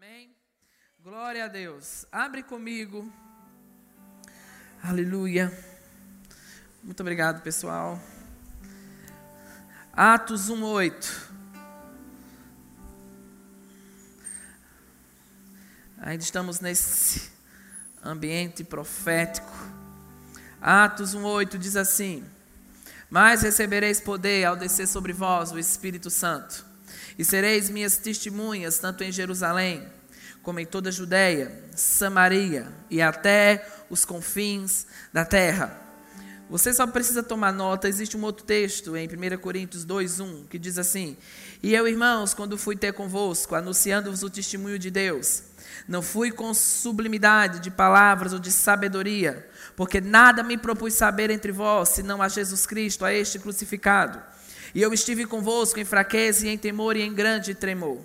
Amém? Glória a Deus. Abre comigo. Aleluia. Muito obrigado, pessoal. Atos 1:8. Ainda estamos nesse ambiente profético. Atos 1:8 diz assim: Mas recebereis poder ao descer sobre vós o Espírito Santo, e sereis minhas testemunhas tanto em Jerusalém, como em toda a Judéia, Samaria e até os confins da terra. Você só precisa tomar nota, existe um outro texto em 1 Coríntios 2:1 que diz assim: "E eu, irmãos, quando fui ter convosco, anunciando-vos o testemunho de Deus, não fui com sublimidade de palavras ou de sabedoria, porque nada me propus saber entre vós, senão a Jesus Cristo, a este crucificado. E eu estive convosco em fraqueza e em temor e em grande tremor.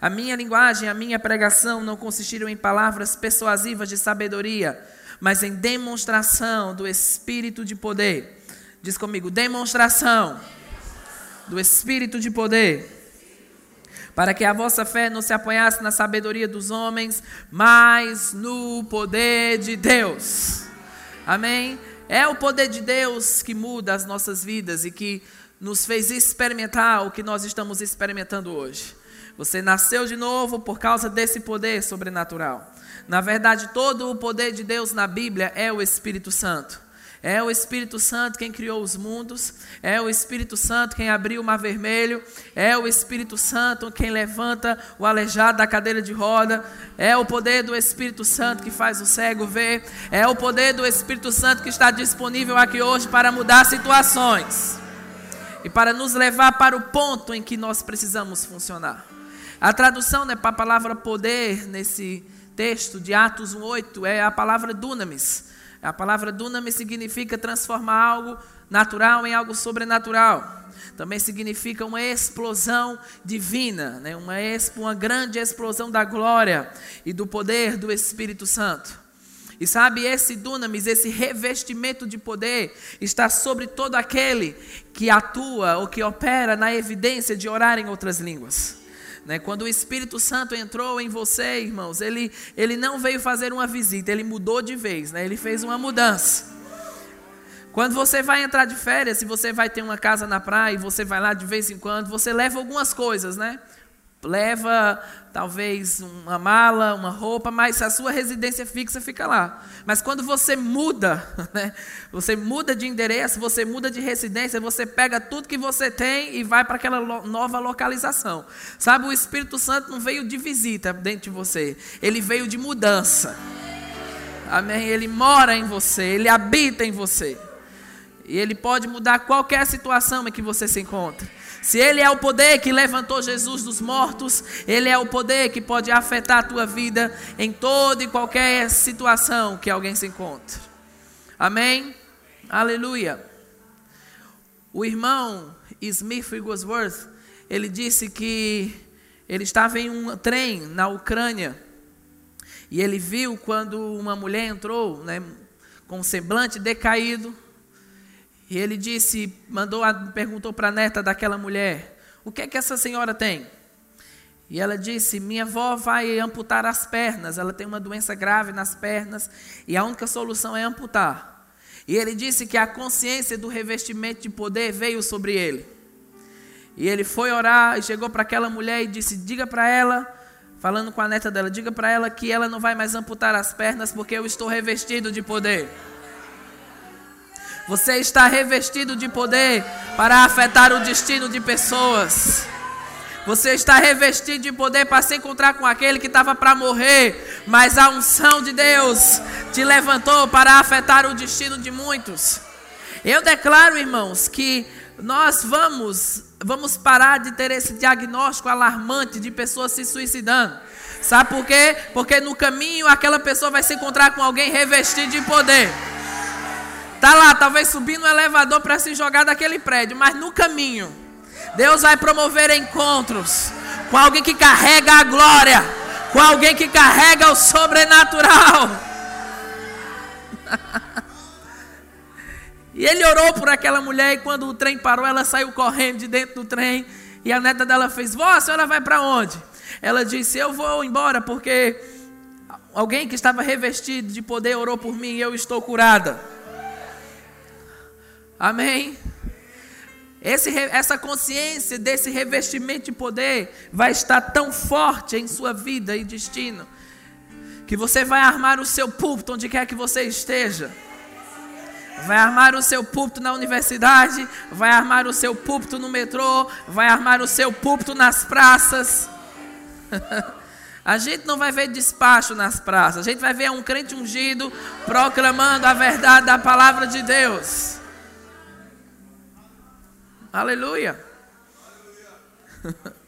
A minha linguagem, a minha pregação não consistiram em palavras persuasivas de sabedoria, mas em demonstração do Espírito de poder. Diz comigo, demonstração do Espírito de poder para que a vossa fé não se apoiasse na sabedoria dos homens, mas no poder de Deus. Amém? É o poder de Deus que muda as nossas vidas e que nos fez experimentar o que nós estamos experimentando hoje. Você nasceu de novo por causa desse poder sobrenatural. Na verdade, todo o poder de Deus na Bíblia é o Espírito Santo. É o Espírito Santo quem criou os mundos, é o Espírito Santo quem abriu o mar vermelho, é o Espírito Santo quem levanta o aleijado da cadeira de roda, é o poder do Espírito Santo que faz o cego ver, é o poder do Espírito Santo que está disponível aqui hoje para mudar situações e para nos levar para o ponto em que nós precisamos funcionar. A tradução né, para a palavra poder nesse texto de Atos 1,8 é a palavra dunamis. A palavra dunamis significa transformar algo natural em algo sobrenatural. Também significa uma explosão divina, né? uma, uma grande explosão da glória e do poder do Espírito Santo. E sabe, esse dunamis, esse revestimento de poder, está sobre todo aquele que atua ou que opera na evidência de orar em outras línguas. Né? Quando o Espírito Santo entrou em você, irmãos, ele, ele não veio fazer uma visita, ele mudou de vez, né? ele fez uma mudança. Quando você vai entrar de férias, se você vai ter uma casa na praia e você vai lá de vez em quando, você leva algumas coisas, né? Leva talvez uma mala, uma roupa, mas a sua residência fixa fica lá. Mas quando você muda, né, você muda de endereço, você muda de residência, você pega tudo que você tem e vai para aquela nova localização. Sabe, o Espírito Santo não veio de visita dentro de você, ele veio de mudança. Amém? Ele mora em você, ele habita em você. E ele pode mudar qualquer situação em que você se encontra. Se Ele é o poder que levantou Jesus dos mortos, Ele é o poder que pode afetar a tua vida em toda e qualquer situação que alguém se encontre. Amém? Aleluia. O irmão Smith Wigglesworth, ele disse que ele estava em um trem na Ucrânia e ele viu quando uma mulher entrou, né, com semblante decaído, e ele disse, mandou, perguntou para a neta daquela mulher: O que é que essa senhora tem? E ela disse: Minha avó vai amputar as pernas, ela tem uma doença grave nas pernas e a única solução é amputar. E ele disse que a consciência do revestimento de poder veio sobre ele. E ele foi orar e chegou para aquela mulher e disse: Diga para ela, falando com a neta dela, diga para ela que ela não vai mais amputar as pernas porque eu estou revestido de poder. Você está revestido de poder para afetar o destino de pessoas. Você está revestido de poder para se encontrar com aquele que estava para morrer, mas a unção de Deus te levantou para afetar o destino de muitos. Eu declaro, irmãos, que nós vamos vamos parar de ter esse diagnóstico alarmante de pessoas se suicidando. Sabe por quê? Porque no caminho aquela pessoa vai se encontrar com alguém revestido de poder. Tá lá, talvez subindo no elevador para se jogar daquele prédio, mas no caminho, Deus vai promover encontros com alguém que carrega a glória, com alguém que carrega o sobrenatural. e ele orou por aquela mulher e quando o trem parou, ela saiu correndo de dentro do trem e a neta dela fez: "Vó, a senhora vai para onde?" Ela disse: Eu vou embora porque alguém que estava revestido de poder orou por mim e eu estou curada. Amém? Esse, essa consciência desse revestimento de poder vai estar tão forte em sua vida e destino que você vai armar o seu púlpito onde quer que você esteja. Vai armar o seu púlpito na universidade, vai armar o seu púlpito no metrô, vai armar o seu púlpito nas praças. A gente não vai ver despacho nas praças, a gente vai ver um crente ungido proclamando a verdade da palavra de Deus. Aleluia.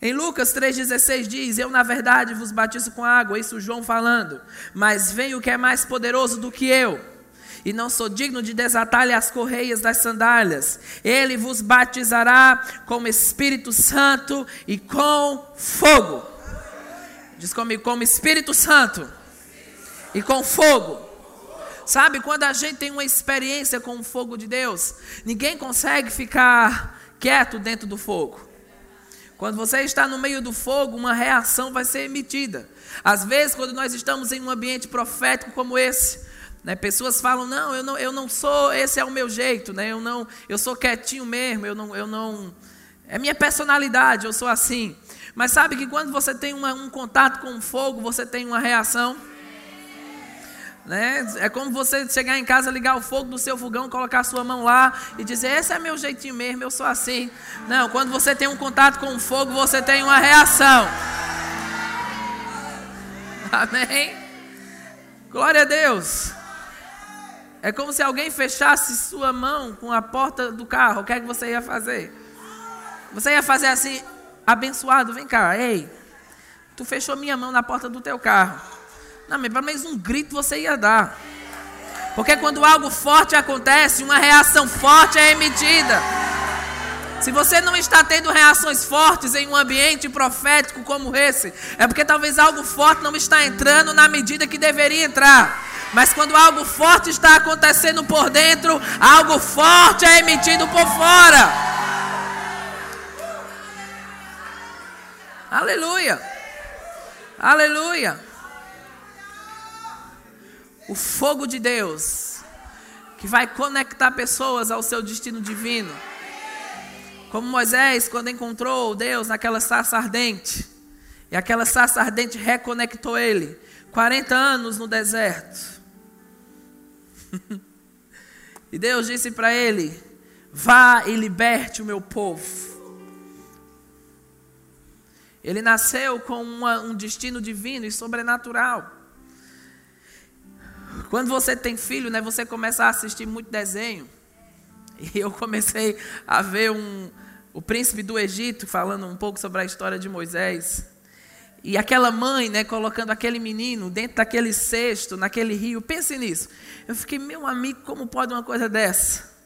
Em Lucas 3,16 diz: Eu, na verdade, vos batizo com água, isso João falando, mas vem o que é mais poderoso do que eu, e não sou digno de desatar-lhe as correias das sandálias. Ele vos batizará com Espírito Santo e com fogo. Diz comigo, como Espírito Santo e com fogo. Sabe, quando a gente tem uma experiência com o fogo de Deus, ninguém consegue ficar quieto dentro do fogo. Quando você está no meio do fogo, uma reação vai ser emitida. Às vezes, quando nós estamos em um ambiente profético como esse, né, pessoas falam: não eu, não, eu não sou, esse é o meu jeito, né, eu, não, eu sou quietinho mesmo, eu não, eu não. É minha personalidade, eu sou assim. Mas sabe que quando você tem uma, um contato com o fogo, você tem uma reação. Né? É como você chegar em casa, ligar o fogo do seu fogão, colocar a sua mão lá e dizer: Esse é meu jeitinho mesmo, eu sou assim. Não, quando você tem um contato com o fogo, você tem uma reação. Amém? Glória a Deus. É como se alguém fechasse sua mão com a porta do carro. O que é que você ia fazer? Você ia fazer assim, abençoado, vem cá, ei. Tu fechou minha mão na porta do teu carro. Não, mas pelo menos um grito você ia dar. Porque quando algo forte acontece, uma reação forte é emitida. Se você não está tendo reações fortes em um ambiente profético como esse, é porque talvez algo forte não está entrando na medida que deveria entrar. Mas quando algo forte está acontecendo por dentro, algo forte é emitido por fora. Aleluia. Aleluia o fogo de Deus, que vai conectar pessoas ao seu destino divino. Como Moisés, quando encontrou Deus naquela sarça ardente, e aquela sarça ardente reconectou ele, 40 anos no deserto. e Deus disse para ele: Vá e liberte o meu povo. Ele nasceu com uma, um destino divino e sobrenatural. Quando você tem filho, né, você começa a assistir muito desenho. E eu comecei a ver um, o príncipe do Egito falando um pouco sobre a história de Moisés. E aquela mãe, né, colocando aquele menino dentro daquele cesto, naquele rio. Pense nisso. Eu fiquei, meu amigo, como pode uma coisa dessa?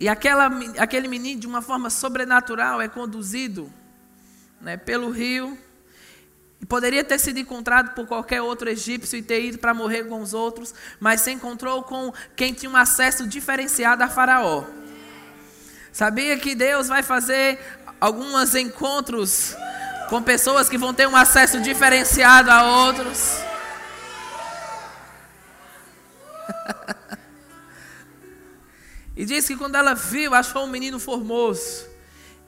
E aquela, aquele menino, de uma forma sobrenatural, é conduzido né, pelo rio e poderia ter sido encontrado por qualquer outro egípcio e ter ido para morrer com os outros, mas se encontrou com quem tinha um acesso diferenciado a Faraó. Sabia que Deus vai fazer alguns encontros com pessoas que vão ter um acesso diferenciado a outros? e diz que quando ela viu, achou um menino formoso.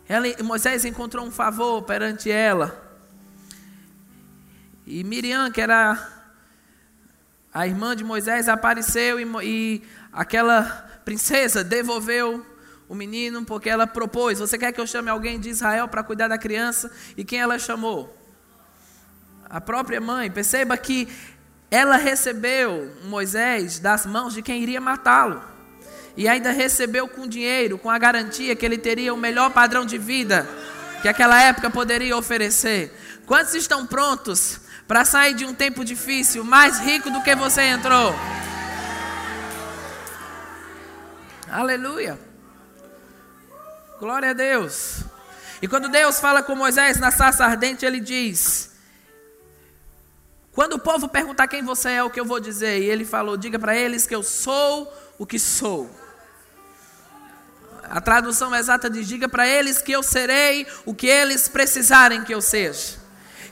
Ela, Moisés encontrou um favor perante ela. E Miriam, que era a irmã de Moisés, apareceu e, e aquela princesa devolveu o menino porque ela propôs: Você quer que eu chame alguém de Israel para cuidar da criança? E quem ela chamou? A própria mãe. Perceba que ela recebeu Moisés das mãos de quem iria matá-lo. E ainda recebeu com dinheiro, com a garantia que ele teria o melhor padrão de vida que aquela época poderia oferecer. Quantos estão prontos para sair de um tempo difícil mais rico do que você entrou. Aleluia. Glória a Deus. E quando Deus fala com Moisés na sarça ardente, ele diz: Quando o povo perguntar quem você é, o que eu vou dizer? E ele falou: Diga para eles que eu sou o que sou. a tradução exata diz: diga para eles que eu serei o que eles precisarem que eu seja.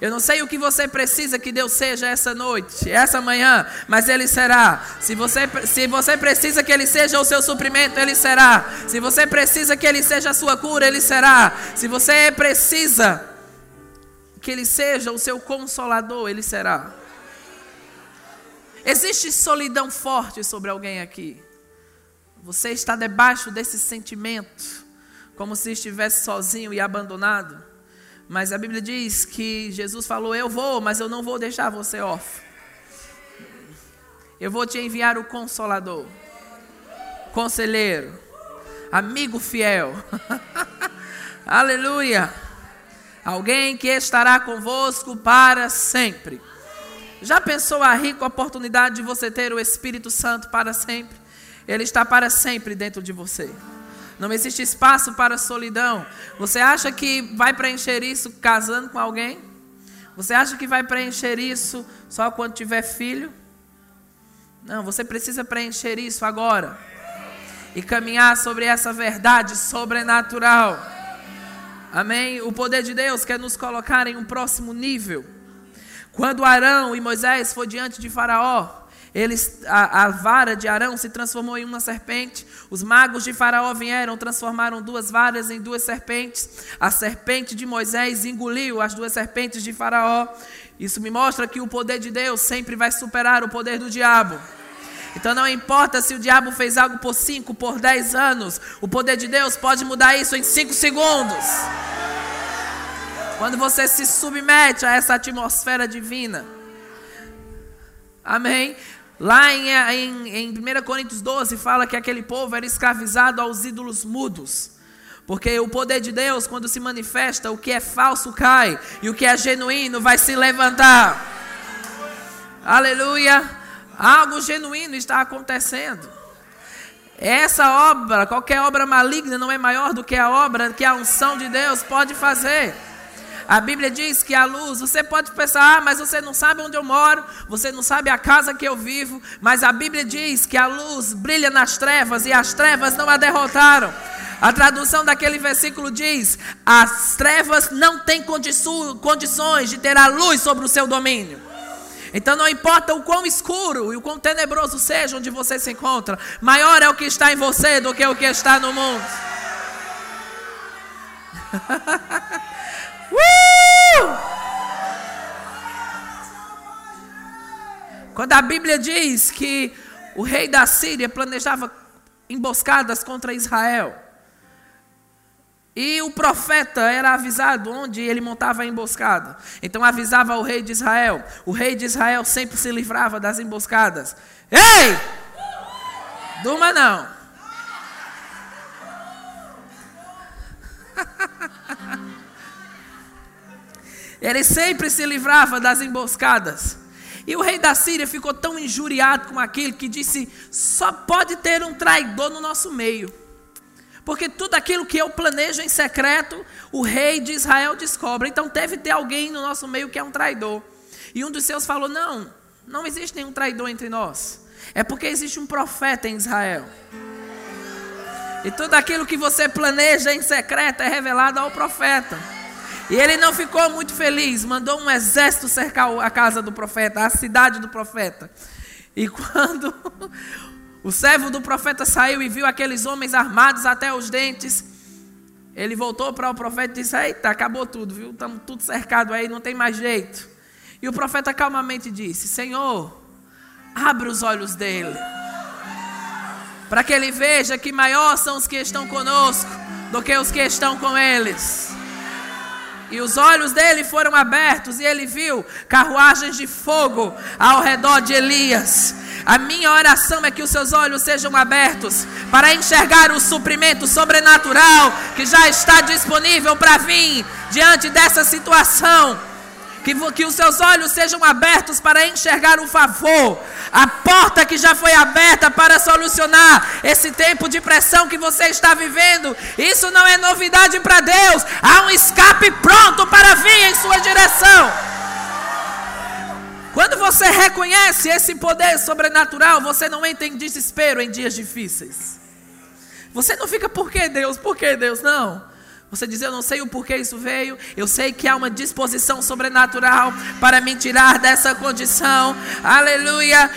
Eu não sei o que você precisa que Deus seja essa noite, essa manhã, mas Ele será. Se você, se você precisa que Ele seja o seu suprimento, Ele será. Se você precisa que Ele seja a sua cura, Ele será. Se você precisa que Ele seja o seu consolador, Ele será. Existe solidão forte sobre alguém aqui. Você está debaixo desse sentimento, como se estivesse sozinho e abandonado. Mas a Bíblia diz que Jesus falou: Eu vou, mas eu não vou deixar você órfão. Eu vou te enviar o consolador, conselheiro, amigo fiel. Aleluia. Alguém que estará convosco para sempre. Já pensou a rica oportunidade de você ter o Espírito Santo para sempre? Ele está para sempre dentro de você. Não existe espaço para solidão. Você acha que vai preencher isso casando com alguém? Você acha que vai preencher isso só quando tiver filho? Não, você precisa preencher isso agora. E caminhar sobre essa verdade sobrenatural. Amém? O poder de Deus quer nos colocar em um próximo nível. Quando Arão e Moisés foram diante de Faraó, eles, a, a, vara de Arão se transformou em uma serpente. Os magos de Faraó vieram, transformaram duas varas em duas serpentes. A serpente de Moisés engoliu as duas serpentes de Faraó. Isso me mostra que o poder de Deus sempre vai superar o poder do diabo. Então não importa se o diabo fez algo por 5, por 10 anos, o poder de Deus pode mudar isso em 5 segundos. Quando você se submete a essa atmosfera divina. Amém? Lá em, em, em 1 Coríntios 12 fala que aquele povo era escravizado aos ídolos mudos. Porque o poder de Deus, quando se manifesta, o que é falso cai e o que é genuíno vai se levantar. Aleluia! Algo genuíno está acontecendo. Essa obra, qualquer obra maligna, não é maior do que a obra que a unção de Deus pode fazer. A Bíblia diz que a luz, você pode pensar, ah, mas você não sabe onde eu moro, você não sabe a casa que eu vivo, mas a Bíblia diz que a luz brilha nas trevas e as trevas não a derrotaram. A tradução daquele versículo diz: as trevas não têm condições de ter a luz sobre o seu domínio. Então não importa o quão escuro e o quão tenebroso seja onde você se encontra, maior é o que está em você do que o que está no mundo. Uh! Quando a Bíblia diz que o rei da Síria planejava emboscadas contra Israel, e o profeta era avisado onde ele montava a emboscada. Então avisava o rei de Israel. O rei de Israel sempre se livrava das emboscadas. Ei! Durma não. Ele sempre se livrava das emboscadas. E o rei da Síria ficou tão injuriado com aquilo que disse: só pode ter um traidor no nosso meio. Porque tudo aquilo que eu planejo em secreto, o rei de Israel descobre. Então deve ter alguém no nosso meio que é um traidor. E um dos seus falou: Não, não existe nenhum traidor entre nós. É porque existe um profeta em Israel. E tudo aquilo que você planeja em secreto é revelado ao profeta. E ele não ficou muito feliz, mandou um exército cercar a casa do profeta, a cidade do profeta. E quando o servo do profeta saiu e viu aqueles homens armados até os dentes, ele voltou para o profeta e disse: Eita, acabou tudo, viu? Estamos tudo cercado aí, não tem mais jeito. E o profeta calmamente disse: Senhor, abre os olhos dele, para que ele veja que maior são os que estão conosco do que os que estão com eles. E os olhos dele foram abertos e ele viu carruagens de fogo ao redor de Elias. A minha oração é que os seus olhos sejam abertos para enxergar o suprimento sobrenatural que já está disponível para vir diante dessa situação. Que, que os seus olhos sejam abertos para enxergar o favor, a porta que já foi aberta para solucionar esse tempo de pressão que você está vivendo. Isso não é novidade para Deus. Há um escape pronto para vir em sua direção. Quando você reconhece esse poder sobrenatural, você não entra em desespero em dias difíceis. Você não fica, por que Deus? Por que Deus? Não. Você diz, eu não sei o porquê isso veio, eu sei que há uma disposição sobrenatural para me tirar dessa condição. Aleluia.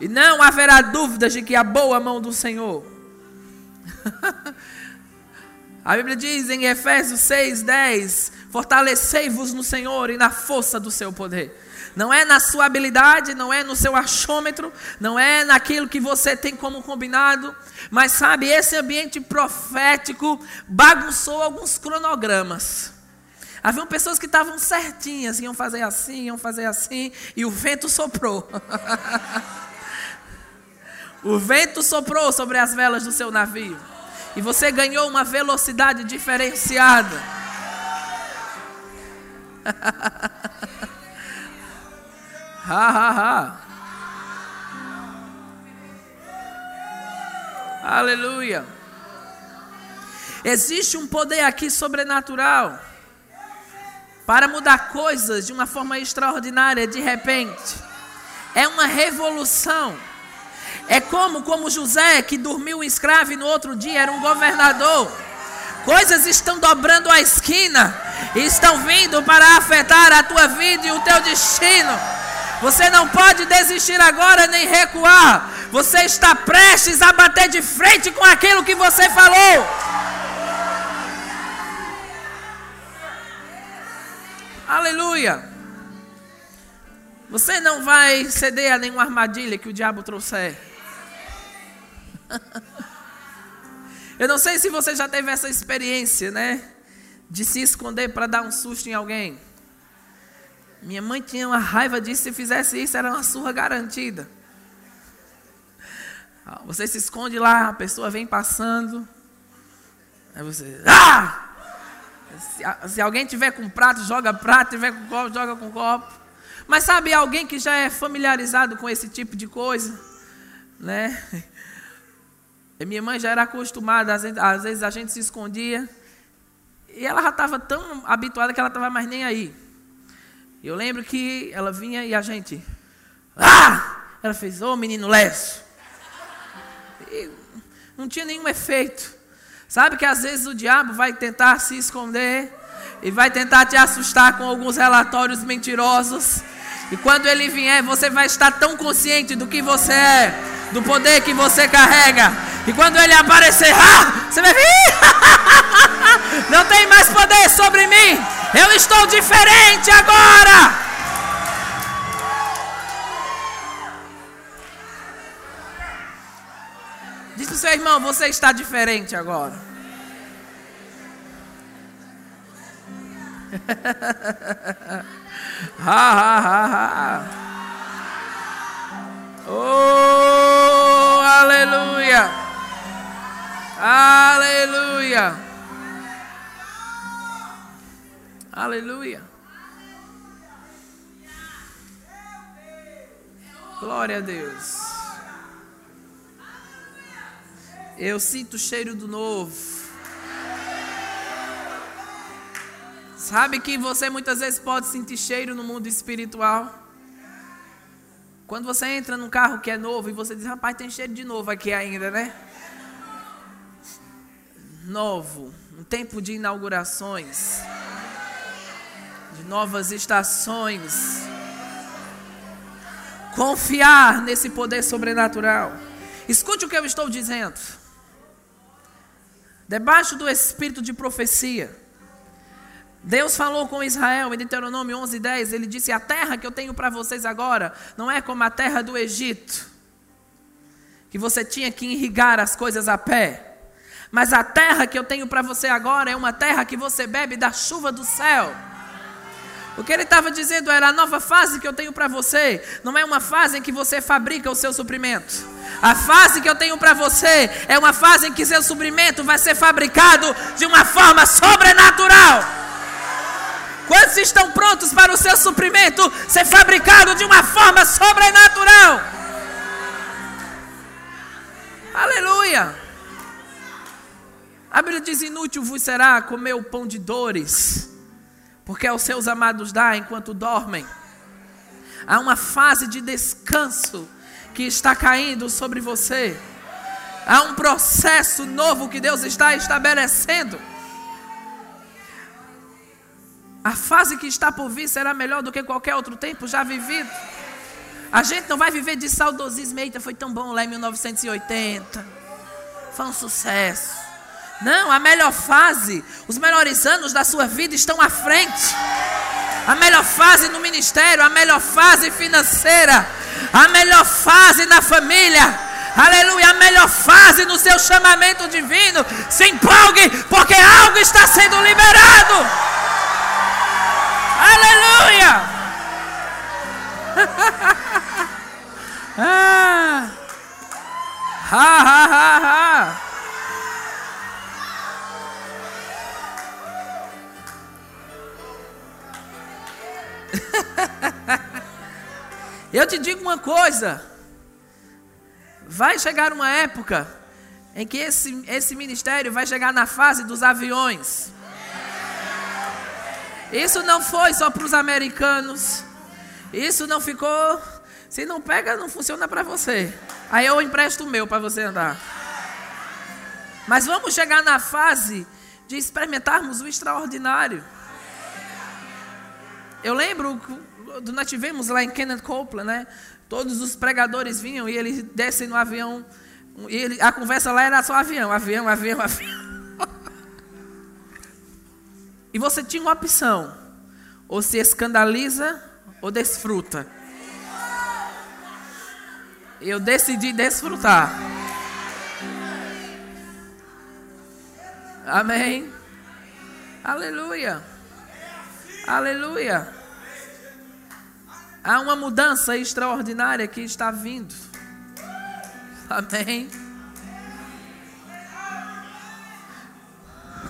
E não haverá dúvidas de que a boa mão do Senhor. a Bíblia diz em Efésios 6:10, fortalecei-vos no Senhor e na força do seu poder. Não é na sua habilidade, não é no seu achômetro, não é naquilo que você tem como combinado, mas sabe, esse ambiente profético bagunçou alguns cronogramas. Haviam pessoas que estavam certinhas, iam fazer assim, iam fazer assim, e o vento soprou. o vento soprou sobre as velas do seu navio. E você ganhou uma velocidade diferenciada. Ha, ha, ha. Aleluia. Existe um poder aqui sobrenatural para mudar coisas de uma forma extraordinária de repente. É uma revolução. É como como José que dormiu escravo e no outro dia era um governador. Coisas estão dobrando a esquina estão vindo para afetar a tua vida e o teu destino. Você não pode desistir agora nem recuar. Você está prestes a bater de frente com aquilo que você falou. Aleluia. Você não vai ceder a nenhuma armadilha que o diabo trouxer. Eu não sei se você já teve essa experiência, né? De se esconder para dar um susto em alguém. Minha mãe tinha uma raiva disso, se fizesse isso, era uma surra garantida. Você se esconde lá, a pessoa vem passando. Aí você. Ah! Se, se alguém tiver com prato, joga prato, tiver com copo, joga com copo. Mas sabe, alguém que já é familiarizado com esse tipo de coisa, né? E minha mãe já era acostumada, às vezes, às vezes a gente se escondia. E ela já estava tão habituada que ela estava mais nem aí. Eu lembro que ela vinha e a gente. Ah! Ela fez, ô oh, menino Lécio. E não tinha nenhum efeito. Sabe que às vezes o diabo vai tentar se esconder e vai tentar te assustar com alguns relatórios mentirosos. E quando ele vier, você vai estar tão consciente do que você é, do poder que você carrega. E quando ele aparecer, ah, você vai vir. Não tem mais poder sobre mim. Eu estou diferente agora. Diz para o seu irmão: Você está diferente agora. ha, ha, ha, ha. Oh, aleluia. Aleluia. Aleluia. Glória a Deus. Eu sinto o cheiro do novo. Sabe que você muitas vezes pode sentir cheiro no mundo espiritual? Quando você entra num carro que é novo e você diz, rapaz, tem cheiro de novo aqui ainda, né? Novo, um tempo de inaugurações de novas estações. Confiar nesse poder sobrenatural. Escute o que eu estou dizendo. Debaixo do espírito de profecia, Deus falou com Israel em Deuteronômio 11:10, ele disse: "A terra que eu tenho para vocês agora não é como a terra do Egito, que você tinha que irrigar as coisas a pé, mas a terra que eu tenho para você agora é uma terra que você bebe da chuva do céu." O que ele estava dizendo era: a nova fase que eu tenho para você não é uma fase em que você fabrica o seu suprimento. A fase que eu tenho para você é uma fase em que seu suprimento vai ser fabricado de uma forma sobrenatural. Quantos estão prontos para o seu suprimento ser fabricado de uma forma sobrenatural? Aleluia! A Bíblia diz: inútil vos será comer o pão de dores porque aos seus amados dá enquanto dormem. Há uma fase de descanso que está caindo sobre você. Há um processo novo que Deus está estabelecendo. A fase que está por vir será melhor do que qualquer outro tempo já vivido. A gente não vai viver de saudosismo. Eita, foi tão bom lá em 1980. Foi um sucesso. Não, a melhor fase, os melhores anos da sua vida estão à frente. A melhor fase no ministério, a melhor fase financeira, a melhor fase na família. Aleluia, a melhor fase no seu chamamento divino. Se empolgue, porque algo está sendo liberado. Aleluia! ah. Ha, ha, ha, ha. Eu te digo uma coisa. Vai chegar uma época em que esse, esse ministério vai chegar na fase dos aviões. Isso não foi só para os americanos. Isso não ficou. Se não pega, não funciona para você. Aí eu empresto o meu para você andar. Mas vamos chegar na fase de experimentarmos o extraordinário. Eu lembro, nós tivemos lá em Kenneth Copeland, né? Todos os pregadores vinham e eles descem no avião. E ele, a conversa lá era só avião, avião, avião, avião. E você tinha uma opção: ou se escandaliza ou desfruta. Eu decidi desfrutar. Amém. Aleluia. Aleluia. Há uma mudança extraordinária que está vindo. Amém.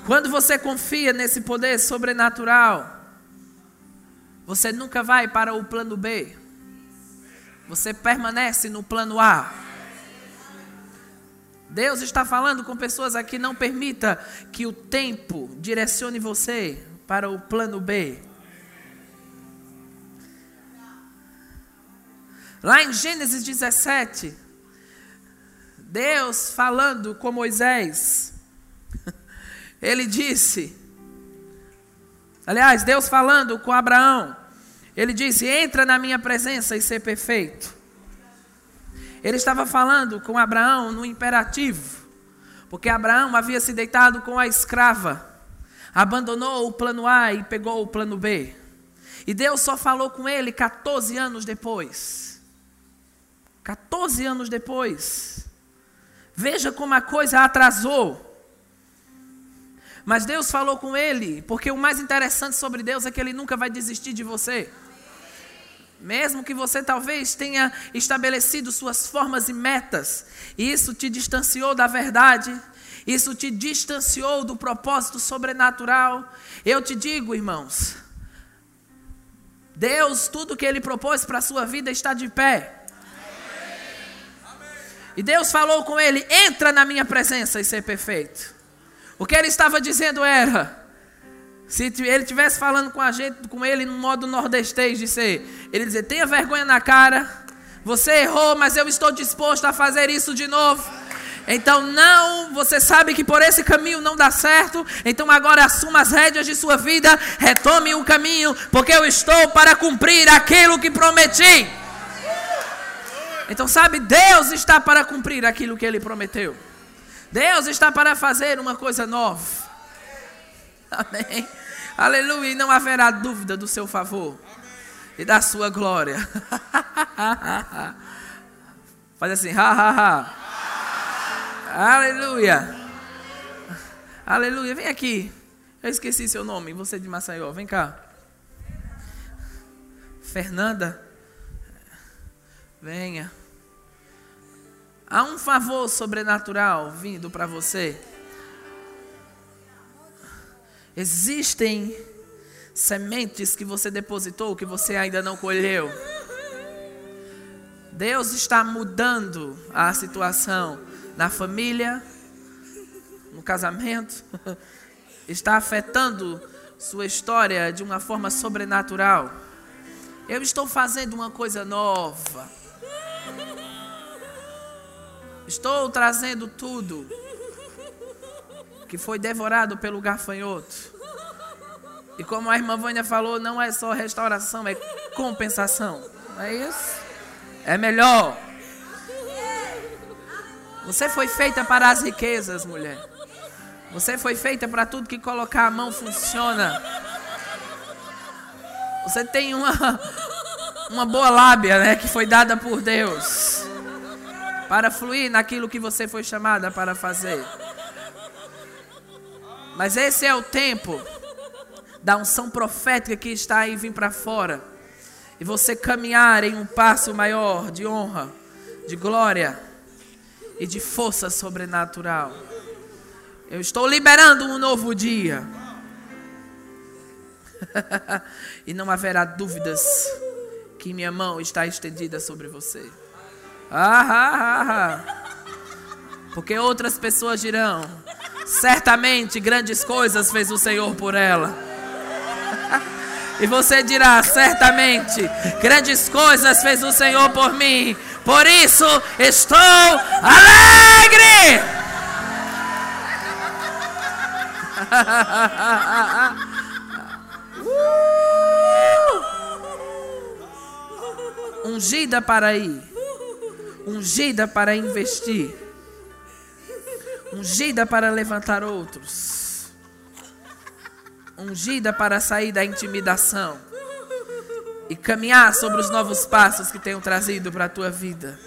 Quando você confia nesse poder sobrenatural, você nunca vai para o plano B. Você permanece no plano A. Deus está falando com pessoas aqui, não permita que o tempo direcione você para o plano B. Lá em Gênesis 17, Deus falando com Moisés, ele disse, aliás, Deus falando com Abraão, ele disse: Entra na minha presença e ser perfeito. Ele estava falando com Abraão no imperativo, porque Abraão havia se deitado com a escrava, abandonou o plano A e pegou o plano B. E Deus só falou com ele 14 anos depois. 14 anos depois. Veja como a coisa atrasou. Mas Deus falou com ele, porque o mais interessante sobre Deus é que ele nunca vai desistir de você. Mesmo que você talvez tenha estabelecido suas formas e metas, e isso te distanciou da verdade, isso te distanciou do propósito sobrenatural. Eu te digo, irmãos, Deus, tudo que Ele propôs para a sua vida está de pé. E Deus falou com ele: entra na minha presença e ser perfeito. O que ele estava dizendo era: se ele estivesse falando com a gente, com ele no modo nordestês de ser, ele dizer: tenha vergonha na cara, você errou, mas eu estou disposto a fazer isso de novo. Então não, você sabe que por esse caminho não dá certo, então agora assuma as rédeas de sua vida, retome o caminho, porque eu estou para cumprir aquilo que prometi. Então sabe, Deus está para cumprir aquilo que ele prometeu. Deus está para fazer uma coisa nova. Amém. Aleluia. E não haverá dúvida do seu favor e da sua glória. Faz assim, ha, ha, ha. Aleluia. Aleluia. Vem aqui. Eu esqueci seu nome. Você de Maceió. Vem cá. Fernanda. Venha. Há um favor sobrenatural vindo para você. Existem sementes que você depositou que você ainda não colheu. Deus está mudando a situação na família, no casamento, está afetando sua história de uma forma sobrenatural. Eu estou fazendo uma coisa nova. Estou trazendo tudo que foi devorado pelo gafanhoto. E como a irmã Vânia falou, não é só restauração, é compensação. Não é isso? É melhor. Você foi feita para as riquezas, mulher. Você foi feita para tudo que colocar a mão funciona. Você tem uma, uma boa lábia, né, que foi dada por Deus para fluir naquilo que você foi chamada para fazer. Mas esse é o tempo da unção profética que está aí vir para fora. E você caminhar em um passo maior de honra, de glória e de força sobrenatural. Eu estou liberando um novo dia. e não haverá dúvidas que minha mão está estendida sobre você. Ah, ah, ah. Porque outras pessoas dirão: certamente grandes coisas fez o Senhor por ela. E você dirá: certamente grandes coisas fez o Senhor por mim. Por isso estou alegre. uh! Ungida para ir, ungida para investir, ungida para levantar outros, ungida para sair da intimidação e caminhar sobre os novos passos que tenho trazido para a tua vida.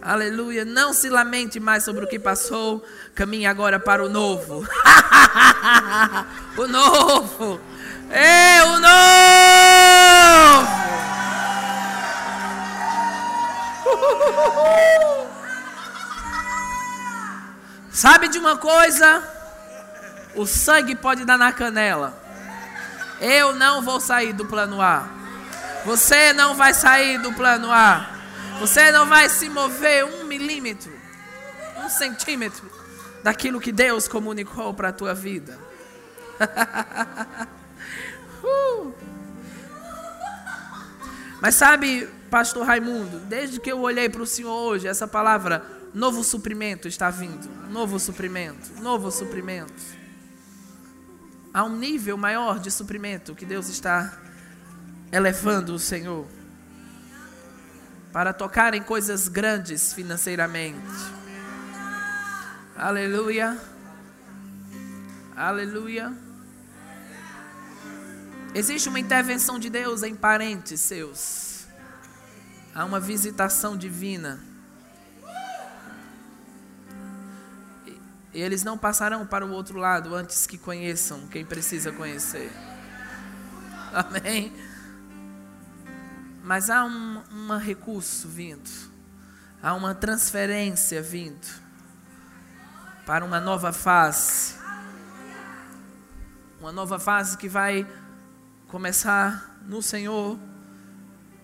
Aleluia. Não se lamente mais sobre o que passou. Caminhe agora para o novo. o novo. É o novo. Sabe de uma coisa? O sangue pode dar na canela. Eu não vou sair do plano A. Você não vai sair do plano A. Você não vai se mover um milímetro, um centímetro daquilo que Deus comunicou para a tua vida. uh. Mas sabe, Pastor Raimundo, desde que eu olhei para o Senhor hoje, essa palavra novo suprimento está vindo. Novo suprimento, novo suprimento. Há um nível maior de suprimento que Deus está elevando o Senhor para tocar em coisas grandes financeiramente. Aleluia. Aleluia. Existe uma intervenção de Deus em parentes seus. Há uma visitação divina. E eles não passarão para o outro lado antes que conheçam quem precisa conhecer. Amém. Mas há um, um recurso vindo, há uma transferência vindo para uma nova fase. Uma nova fase que vai começar no Senhor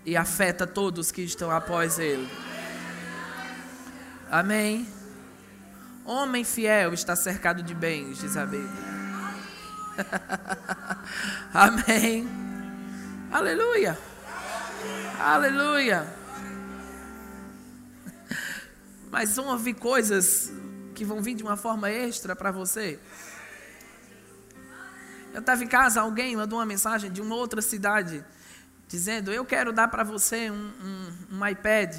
e afeta todos que estão após Ele. Amém. Homem fiel está cercado de bens, diz a Bíblia. Amém. Aleluia. Aleluia. Mas vão ouvir coisas que vão vir de uma forma extra para você. Eu estava em casa, alguém mandou uma mensagem de uma outra cidade, dizendo: Eu quero dar para você um, um, um iPad.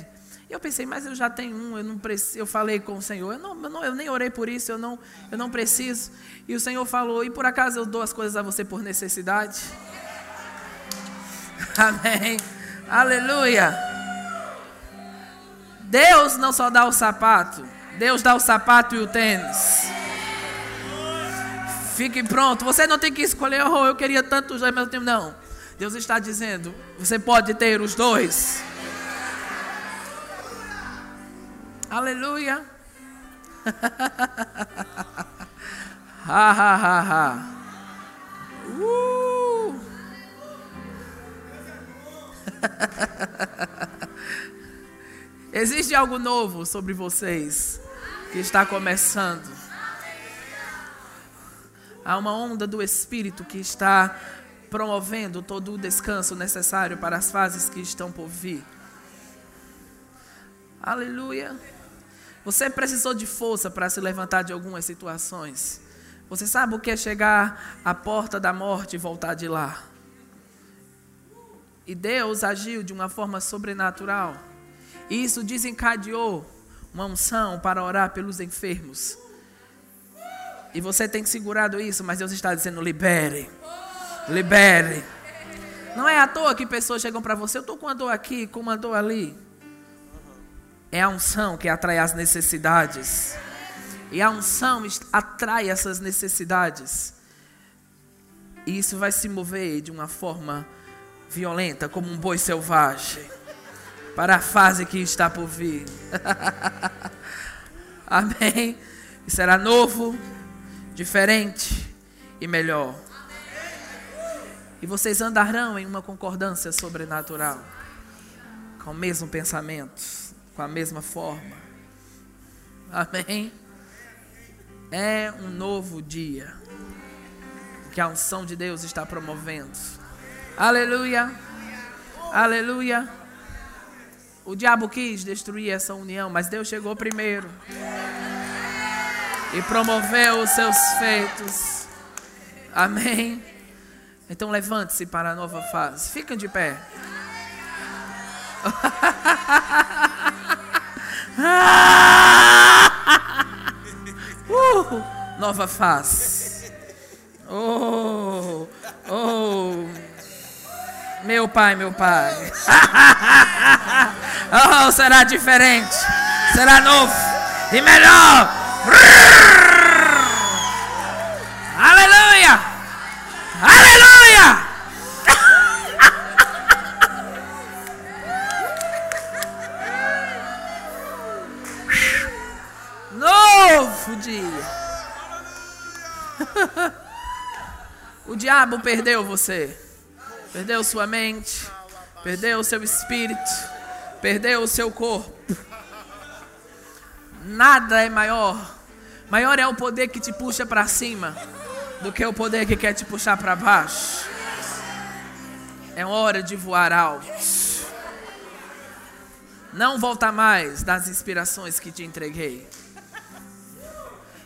E eu pensei, mas eu já tenho um, eu não preciso. Eu falei com o Senhor, eu, não, eu, não, eu nem orei por isso, eu não, eu não preciso. E o Senhor falou: E por acaso eu dou as coisas a você por necessidade? Amém. Aleluia. Deus não só dá o sapato, Deus dá o sapato e o tênis. Fique pronto. Você não tem que escolher, oh, eu queria tanto mas tempo. Não. Deus está dizendo, você pode ter os dois. Aleluia. ha ha ha ha. Uh. Existe algo novo sobre vocês que está começando. Há uma onda do Espírito que está promovendo todo o descanso necessário para as fases que estão por vir. Aleluia. Você precisou de força para se levantar de algumas situações. Você sabe o que é chegar à porta da morte e voltar de lá? E Deus agiu de uma forma sobrenatural. E isso desencadeou uma unção para orar pelos enfermos. E você tem segurado isso, mas Deus está dizendo: libere, libere. Não é à toa que pessoas chegam para você, eu estou com uma dor aqui, com uma dor ali. É a unção que atrai as necessidades. E a unção atrai essas necessidades. E isso vai se mover de uma forma violenta, como um boi selvagem, para a fase que está por vir. Amém. E será novo, diferente e melhor. E vocês andarão em uma concordância sobrenatural, com o mesmo pensamento com a mesma forma. Amém? É um novo dia que a unção de Deus está promovendo. Aleluia! Aleluia! O diabo quis destruir essa união, mas Deus chegou primeiro e promoveu os seus feitos. Amém? Então levante-se para a nova fase. Fica de pé. uh, nova face. Oh, oh. Meu pai, meu pai. oh, será diferente. Será novo e melhor. Aleluia! Aleluia! Novo dia. o diabo perdeu você. Perdeu sua mente. Perdeu seu espírito. Perdeu o seu corpo. Nada é maior. Maior é o poder que te puxa para cima do que o poder que quer te puxar para baixo. É hora de voar alto. Não volta mais das inspirações que te entreguei.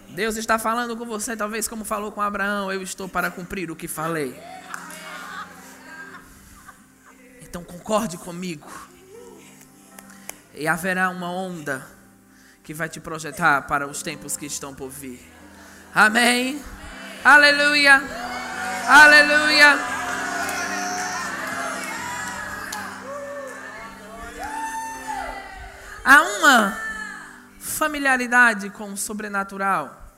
Deus está falando com você, talvez como falou com Abraão, eu estou para cumprir o que falei. Então concorde comigo. E haverá uma onda que vai te projetar para os tempos que estão por vir. Amém. Aleluia. Aleluia. Há uma familiaridade com o sobrenatural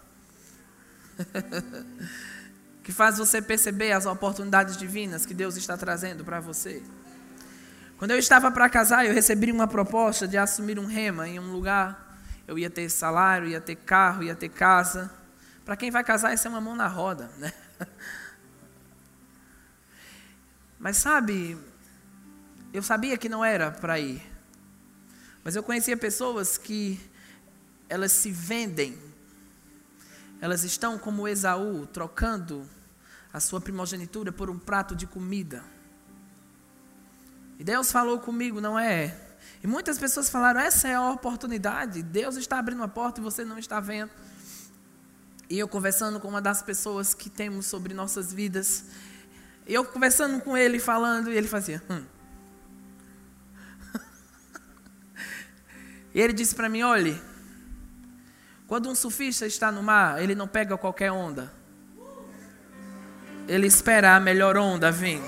que faz você perceber as oportunidades divinas que Deus está trazendo para você. Quando eu estava para casar, eu recebi uma proposta de assumir um rema em um lugar. Eu ia ter salário, ia ter carro, ia ter casa. Para quem vai casar, isso é uma mão na roda, né? Mas sabe, eu sabia que não era para ir. Mas eu conhecia pessoas que elas se vendem elas estão como Esaú, trocando a sua primogenitura por um prato de comida. E Deus falou comigo, não é? E muitas pessoas falaram: essa é a oportunidade. Deus está abrindo uma porta e você não está vendo. E eu conversando com uma das pessoas que temos sobre nossas vidas, eu conversando com ele, falando, e ele fazia: hum. e ele disse para mim: olhe, quando um surfista está no mar, ele não pega qualquer onda. Ele espera a melhor onda vir.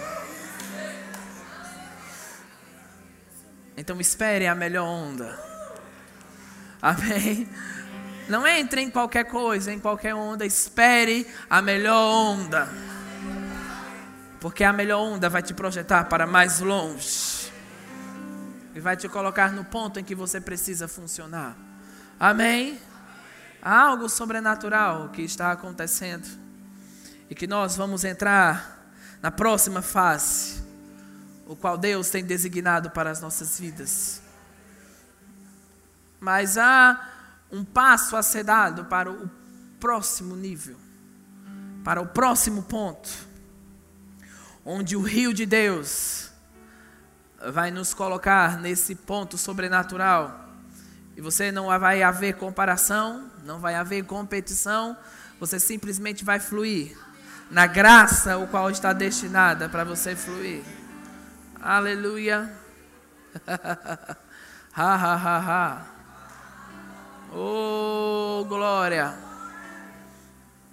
Então espere a melhor onda. Amém? Não entre em qualquer coisa, em qualquer onda. Espere a melhor onda. Porque a melhor onda vai te projetar para mais longe. E vai te colocar no ponto em que você precisa funcionar. Amém? Há algo sobrenatural que está acontecendo e que nós vamos entrar na próxima fase, o qual Deus tem designado para as nossas vidas. Mas há um passo a ser dado para o próximo nível, para o próximo ponto, onde o rio de Deus vai nos colocar nesse ponto sobrenatural E você não vai haver comparação, não vai haver competição, você simplesmente vai fluir na graça o qual está destinada para você fluir. Aleluia. ha ha ha ha. Oh, glória.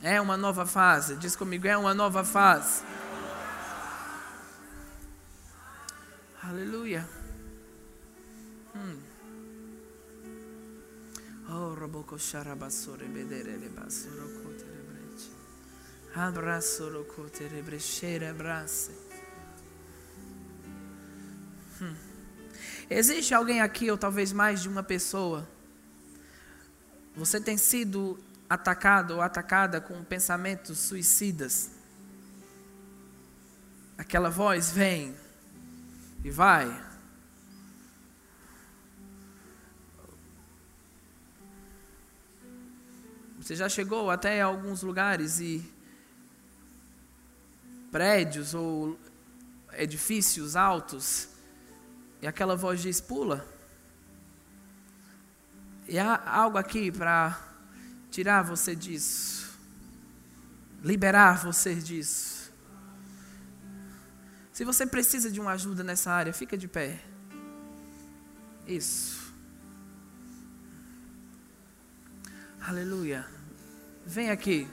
É uma nova fase. Diz comigo, é uma nova fase. Aleluia. Hum. Oh, roboko sharabassore bedere le bassoro kotere breche. Abraço kotere brecheira abrace. Hum. Existe alguém aqui, ou talvez mais de uma pessoa, você tem sido atacado ou atacada com pensamentos suicidas. Aquela voz vem e vai. Você já chegou até alguns lugares e prédios ou edifícios altos e aquela voz diz: pula. E há algo aqui para tirar você disso, liberar você disso. Se você precisa de uma ajuda nessa área, fica de pé. Isso. Aleluia. Vem aqui.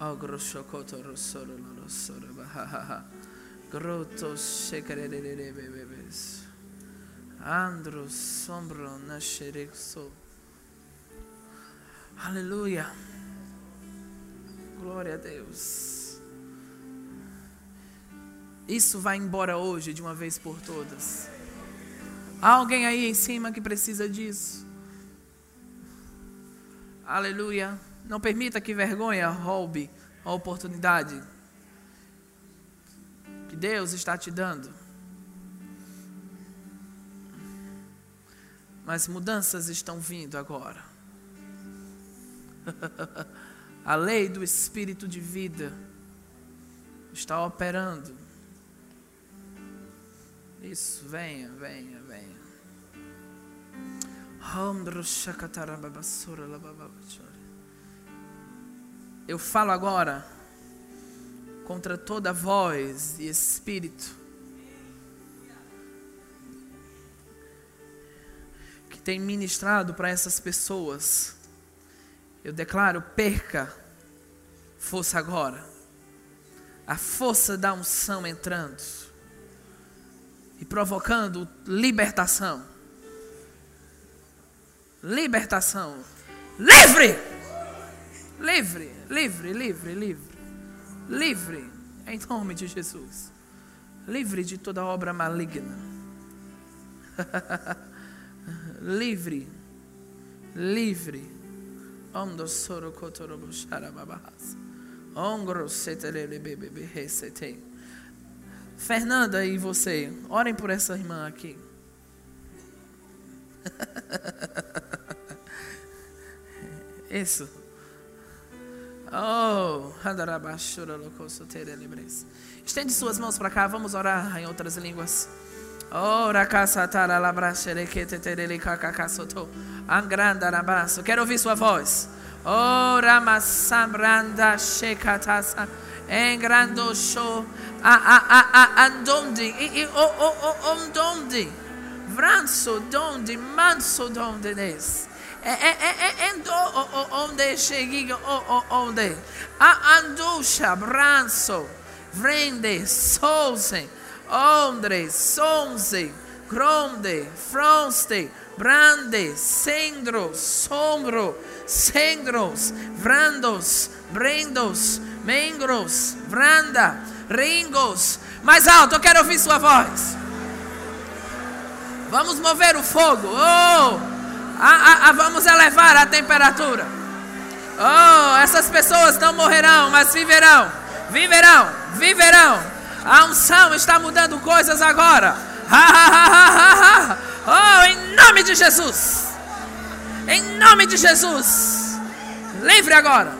Oh, grosso Groto shekerere bebes. Andro sombro nascerexo. Aleluia. Glória a Deus. Isso vai embora hoje de uma vez por todas. Há alguém aí em cima que precisa disso. Aleluia. Não permita que vergonha roube a oportunidade Deus está te dando. Mas mudanças estão vindo agora. A lei do espírito de vida está operando. Isso, venha, venha, venha. Eu falo agora contra toda voz e espírito que tem ministrado para essas pessoas. Eu declaro: perca força agora. A força da unção entrando e provocando libertação. Libertação. Livre! Livre, livre, livre, livre. Livre, em nome de Jesus. Livre de toda obra maligna. livre, livre. Ondo soro kotorobo sharababahas. Ongro setelele bebebe resete. Fernanda e você, orem por essa irmã aqui. Isso. Oh, Estende suas mãos para cá, vamos orar em outras línguas. Oh, Quero ouvir sua voz. Oh, Ramasambranda Shekatasa. Engrando show. Andonde. Onde. Vranso, donde, manso, donde nes onde cheguei onde? A andusha branso vrende solse ondre sonze gronde fronste brande sendro sombro sendros vrandos brendos mengros vranda ringos. Mais alto eu quero ouvir sua voz. Vamos mover o fogo. Oh a, a, vamos elevar a temperatura. Oh, essas pessoas não morrerão, mas viverão, viverão, viverão. A unção está mudando coisas agora. oh, em nome de Jesus. Em nome de Jesus. Livre agora.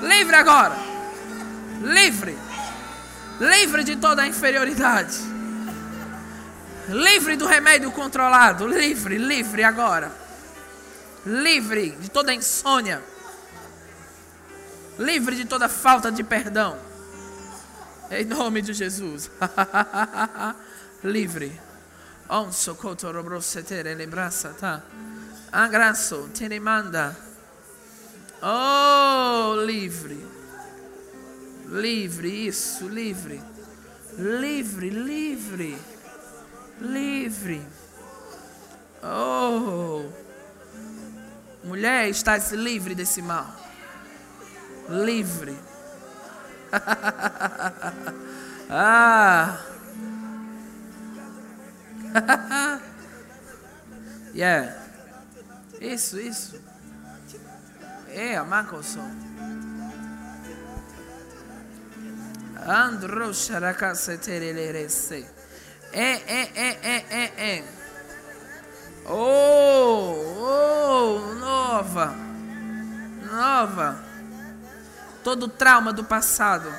Livre agora. Livre. Livre de toda a inferioridade. Livre do remédio controlado. Livre, livre agora. Livre de toda insônia. Livre de toda falta de perdão. Em nome de Jesus. livre. Onso kotorobrossetere lebrasa tá. Agraço, te manda. Oh, livre. Livre, isso, livre. Livre, livre. Livre. Oh. Mulher, estás livre desse mal. Livre. ah. yeah. Isso, isso. É, a Marcoson. Andro xaracase tererese. É, é, é, é, é, é. Oh, oh, nova. Nova. Todo trauma do passado.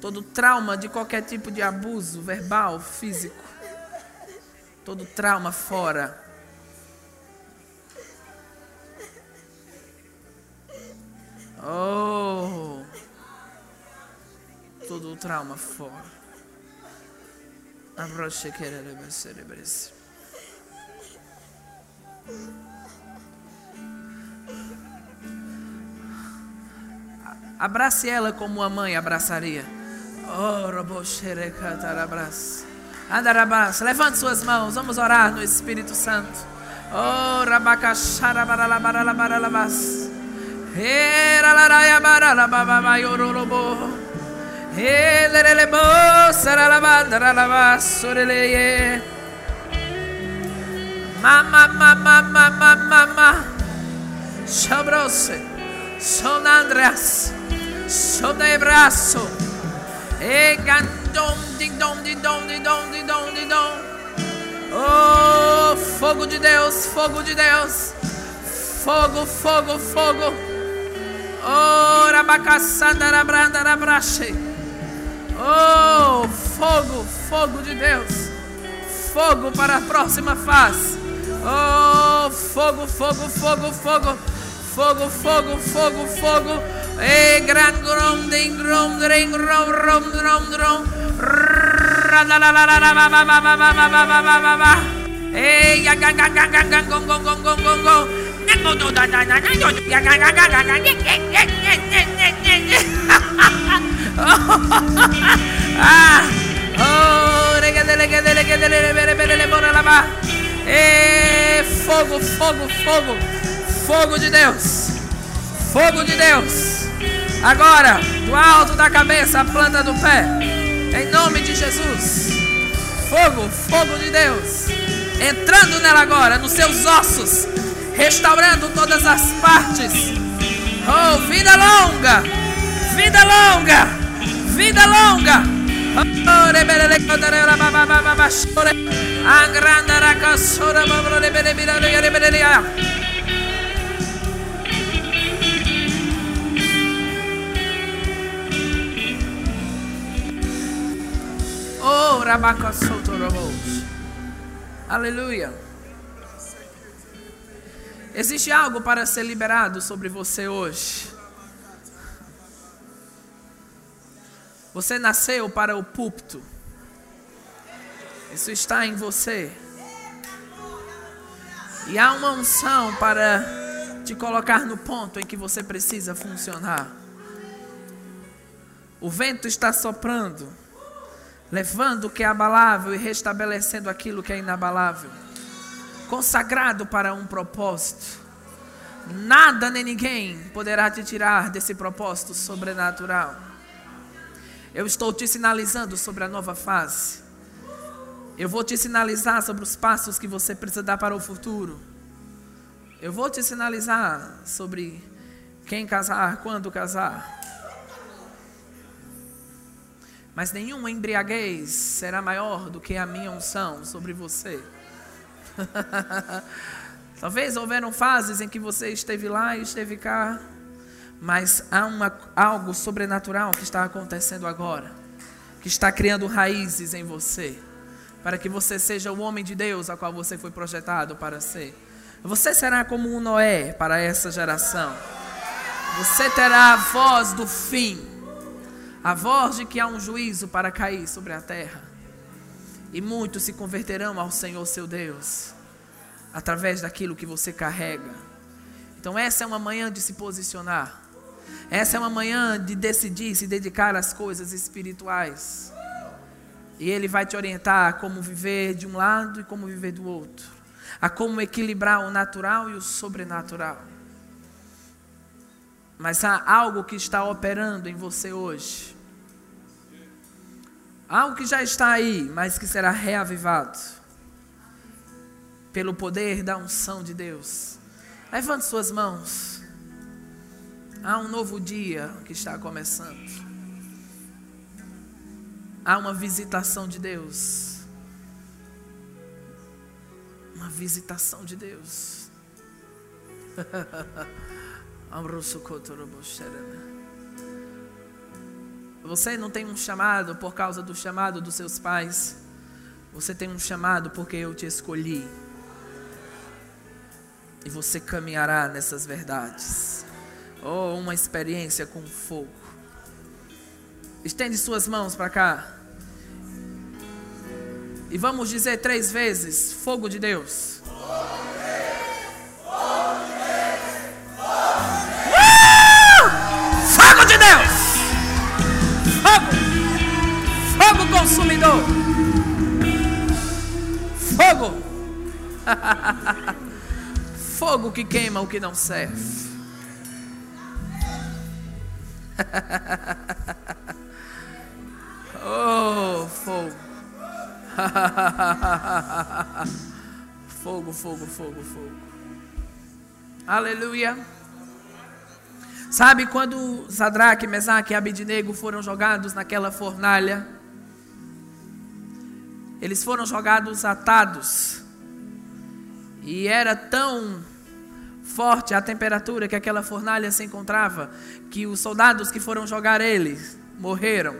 Todo trauma de qualquer tipo de abuso verbal, físico. Todo trauma fora. Oh. Todo trauma fora. Abrace ela como uma mãe abraçaria. Oh. Levante suas mãos. Vamos orar no Espírito Santo. Oh, rabacacharabarabaralabaralabas. Heralaraia baralababa yorolobo. Saralabandaralabas. Soreleye. Mama, mama, mama, mama. Chabrose. Son Andreas. Son de braço. E gandom, ding dom, ding dom, ding dom, ding dom, ding dom. Oh, fogo de Deus, fogo de Deus. Fogo, fogo, fogo. Oh, rabacaçada, rabranda, rabrache. Oh, fogo, fogo de Deus. Fogo para a próxima fase. Oh, fogo, fogo, fogo, fogo. Fogo, fogo, fogo, fogo. E gran grom, ding grom, dring rom, rom, rom, rom. Ei, gang gang gang gang gang gong gong gong gong gong. Ah, oh, E fogo, fogo, fogo, fogo de Deus, fogo de Deus. Agora, do alto da cabeça, a planta do pé, em nome de Jesus. Fogo, fogo de Deus, entrando nela agora, nos seus ossos, restaurando todas as partes. Oh, vida longa, vida longa, vida longa. Oh, rebelele, cotarela, Existe algo para ser liberado sobre você hoje. Você nasceu para o púlpito. Isso está em você. E há uma unção para te colocar no ponto em que você precisa funcionar. O vento está soprando, levando o que é abalável e restabelecendo aquilo que é inabalável. Consagrado para um propósito. Nada nem ninguém poderá te tirar desse propósito sobrenatural. Eu estou te sinalizando sobre a nova fase. Eu vou te sinalizar sobre os passos que você precisa dar para o futuro. Eu vou te sinalizar sobre quem casar, quando casar. Mas nenhuma embriaguez será maior do que a minha unção sobre você. Talvez houveram fases em que você esteve lá e esteve cá, mas há uma, algo sobrenatural que está acontecendo agora, que está criando raízes em você. para que você seja o homem de Deus a qual você foi projetado para ser. Você será como um Noé para essa geração. Você terá a voz do fim, a voz de que há um juízo para cair sobre a terra. E muitos se converterão ao Senhor seu Deus, através daquilo que você carrega. Então, essa é uma manhã de se posicionar. Essa é uma manhã de decidir se dedicar às coisas espirituais. E Ele vai te orientar a como viver de um lado e como viver do outro, a como equilibrar o natural e o sobrenatural. Mas há algo que está operando em você hoje. Algo que já está aí, mas que será reavivado pelo poder da unção de Deus. Levante suas mãos. Há um novo dia que está começando. Há uma visitação de Deus. Uma visitação de Deus. Você não tem um chamado por causa do chamado dos seus pais. Você tem um chamado porque eu te escolhi. E você caminhará nessas verdades. Oh, uma experiência com fogo. Estende suas mãos para cá. E vamos dizer três vezes: Fogo de Deus. Fogo que queima o que não serve. Oh, fogo. fogo, fogo, fogo, fogo. Aleluia. Sabe quando Sadraque, Mesaque e Abidnego foram jogados naquela fornalha? Eles foram jogados atados. E era tão forte a temperatura que aquela fornalha se encontrava que os soldados que foram jogar eles morreram.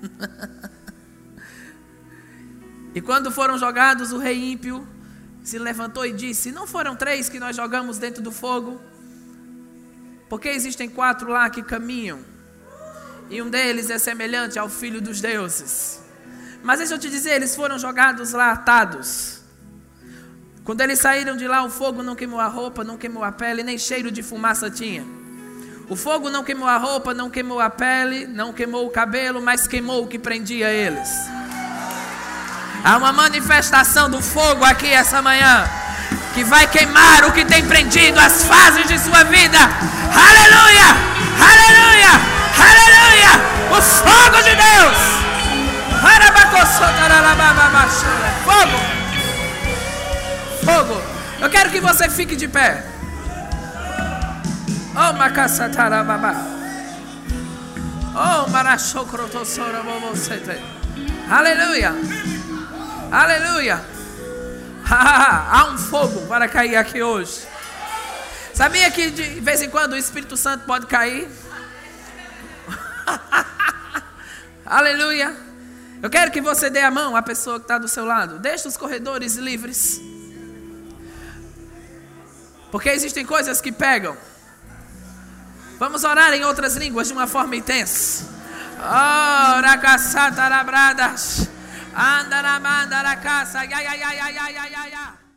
e quando foram jogados, o rei ímpio se levantou e disse: Não foram três que nós jogamos dentro do fogo? Porque existem quatro lá que caminham, e um deles é semelhante ao filho dos deuses. Mas deixa eu te dizer, eles foram jogados lá atados. Quando eles saíram de lá, o fogo não queimou a roupa, não queimou a pele, nem cheiro de fumaça tinha. O fogo não queimou a roupa, não queimou a pele, não queimou o cabelo, mas queimou o que prendia eles. Há uma manifestação do fogo aqui essa manhã que vai queimar o que tem prendido as fases de sua vida. Aleluia! Aleluia! Aleluia! O fogo de Deus! Fogo! Fogo! Eu quero que você fique de pé. Oh, Makasatarababa. Oh, Marachokrotossora Bobosete. Aleluia. Aleluia. Há um fogo para cair aqui hoje. Sabia que de vez em quando o Espírito Santo pode cair? Aleluia. Eu quero que você dê a mão à pessoa que está do seu lado. Deixe os corredores livres. Porque existem coisas que pegam. Vamos orar em outras línguas de uma forma intensa. Oh, racaçata labradas. Andaramanda racaça. Ya, ya, ya, ya, ya, ya, ya.